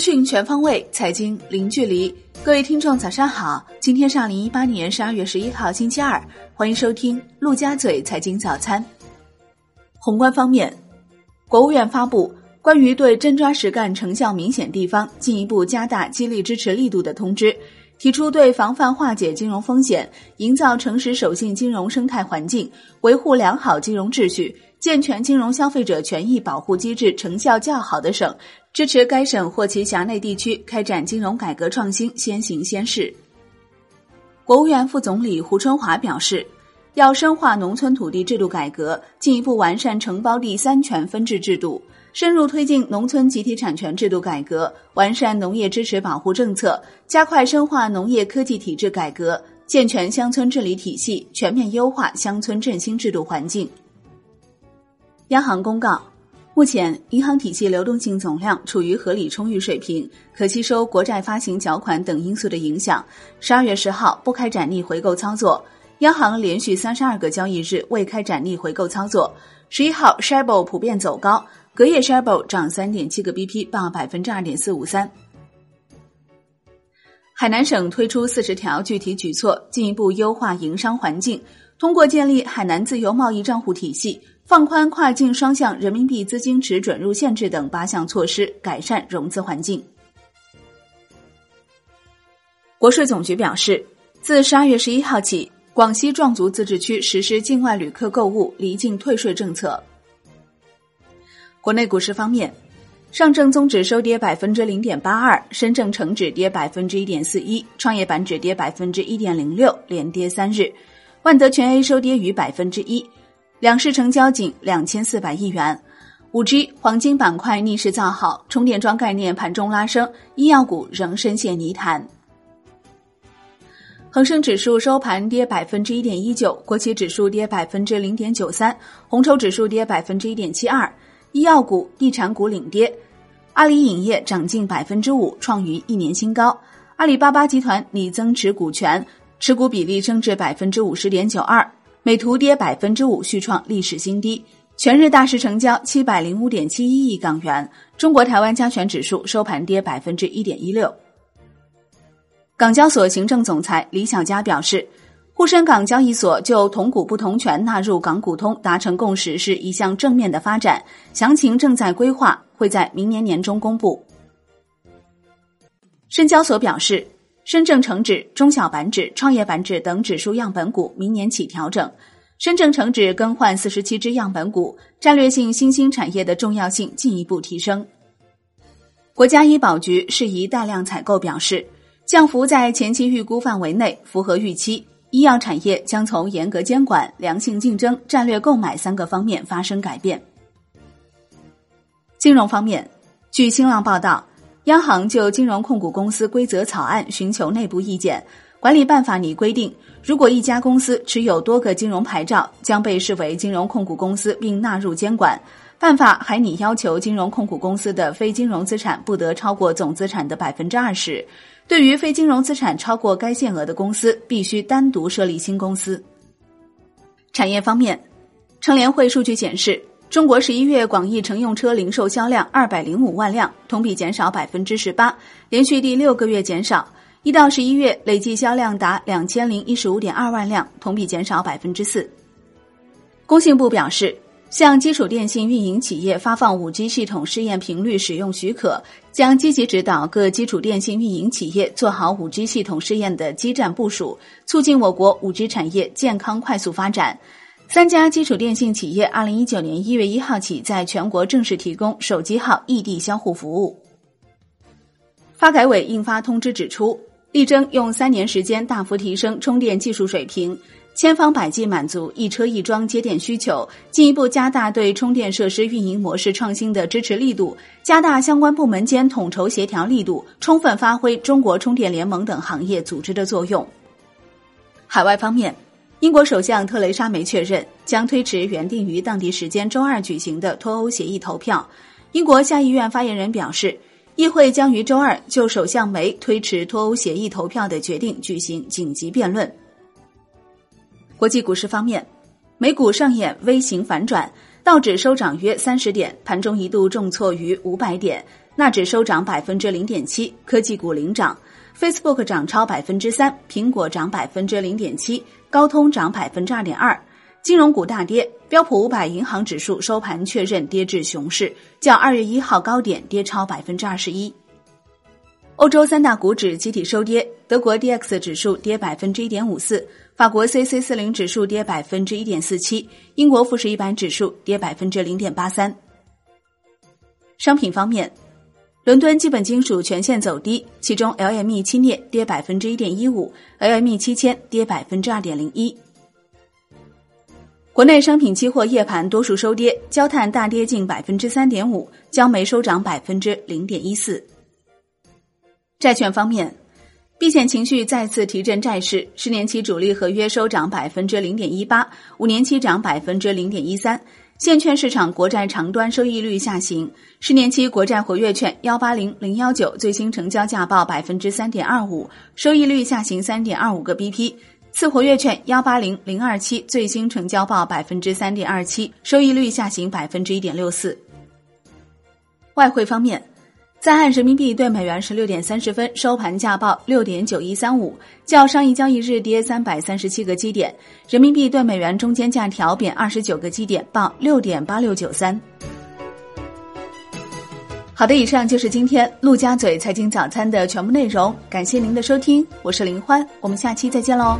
讯全方位，财经零距离。各位听众，早上好！今天是二零一八年十二月十一号，星期二，欢迎收听陆家嘴财经早餐。宏观方面，国务院发布关于对真抓实干、成效明显地方进一步加大激励支持力度的通知，提出对防范化解金融风险、营造诚实守信金融生态环境、维护良好金融秩序。健全金融消费者权益保护机制成效较好的省，支持该省或其辖内地区开展金融改革创新先行先试。国务院副总理胡春华表示，要深化农村土地制度改革，进一步完善承包地三权分置制度，深入推进农村集体产权制度改革，完善农业支持保护政策，加快深化农业科技体制改革，健全乡村治理体系，全面优化乡村振兴制度环境。央行公告，目前银行体系流动性总量处于合理充裕水平，可吸收国债发行缴款等因素的影响。十二月十号不开展逆回购操作，央行连续三十二个交易日未开展逆回购操作。十一号 s h i b o 普遍走高，隔夜 s h i b o 涨三点七个 BP，报百分之二点四五三。海南省推出四十条具体举措，进一步优化营商环境，通过建立海南自由贸易账户体系。放宽跨境双向人民币资金池准入限制等八项措施，改善融资环境。国税总局表示，自十二月十一号起，广西壮族自治区实施境外旅客购物离境退税政策。国内股市方面，上证综指收跌百分之零点八二，深证成指跌百分之一点四一，创业板指跌百分之一点零六，连跌三日。万德全 A 收跌逾百分之一。两市成交仅两千四百亿元，五 G 黄金板块逆势造好，充电桩概念盘中拉升，医药股仍深陷泥潭。恒生指数收盘跌百分之一点一九，国企指数跌百分之零点九三，红筹指数跌百分之一点七二，医药股、地产股领跌，阿里影业涨近百分之五，创逾一年新高，阿里巴巴集团拟增持股权，持股比例升至百分之五十点九二。美图跌百分之五，续创历史新低。全日大市成交七百零五点七一亿港元。中国台湾加权指数收盘跌百分之一点一六。港交所行政总裁李小加表示，沪深港交易所就同股不同权纳入港股通达成共识是一项正面的发展，详情正在规划，会在明年年中公布。深交所表示。深证成指、中小板指、创业板指等指数样本股明年起调整。深证成指更换四十七只样本股，战略性新兴产业的重要性进一步提升。国家医保局适宜大量采购表示，降幅在前期预估范围内，符合预期。医药产业将从严格监管、良性竞争、战略购买三个方面发生改变。金融方面，据新浪报道。央行就金融控股公司规则草案寻求内部意见。管理办法拟规定，如果一家公司持有多个金融牌照，将被视为金融控股公司，并纳入监管。办法还拟要求金融控股公司的非金融资产不得超过总资产的百分之二十。对于非金融资产超过该限额的公司，必须单独设立新公司。产业方面，乘联会数据显示。中国十一月广义乘用车零售销量二百零五万辆，同比减少百分之十八，连续第六个月减少。一到十一月累计销量达两千零一十五点二万辆，同比减少百分之四。工信部表示，向基础电信运营企业发放五 G 系统试验频率使用许可，将积极指导各基础电信运营企业做好五 G 系统试验的基站部署，促进我国五 G 产业健康快速发展。三家基础电信企业，二零一九年一月一号起在全国正式提供手机号异地相互服务。发改委印发通知指出，力争用三年时间大幅提升充电技术水平，千方百计满足一车一桩接电需求，进一步加大对充电设施运营模式创新的支持力度，加大相关部门间统筹协调力度，充分发挥中国充电联盟等行业组织的作用。海外方面。英国首相特蕾莎梅确认将推迟原定于当地时间周二举行的脱欧协议投票。英国下议院发言人表示，议会将于周二就首相梅推迟脱欧协议投票的决定举行紧急辩论。国际股市方面，美股上演微型反转，道指收涨约三十点，盘中一度重挫逾五百点；纳指收涨百分之零点七，科技股领涨，Facebook 涨超百分之三，苹果涨百分之零点七，高通涨百分之二点二。金融股大跌，标普五百银行指数收盘确认跌至熊市，较二月一号高点跌超百分之二十一。欧洲三大股指集体收跌，德国 D X 指数跌百分之一点五四，法国 C C 四零指数跌百分之一点四七，英国富时一百指数跌百分之零点八三。商品方面，伦敦基本金属全线走低，其中 L M E 七镍跌百分之一点一五，L M E 七千跌百分之二点零一。国内商品期货夜盘多数收跌，焦炭大跌近百分之三点五，焦煤收涨百分之零点一四。债券方面，避险情绪再次提振债市，十年期主力合约收涨百分之零点一八，五年期涨百分之零点一三。现券市场国债长端收益率下行，十年期国债活跃券幺八零零幺九最新成交价报百分之三点二五，收益率下行三点二五个 BP。次活跃券幺八零零二七最新成交报百分之三点二七，收益率下行百分之一点六四。外汇方面，在岸人民币对美元十六点三十分收盘价报六点九一三五，较上一交易日跌三百三十七个基点，人民币对美元中间价调贬二十九个基点，报六点八六九三。好的，以上就是今天陆家嘴财经早餐的全部内容，感谢您的收听，我是林欢，我们下期再见喽。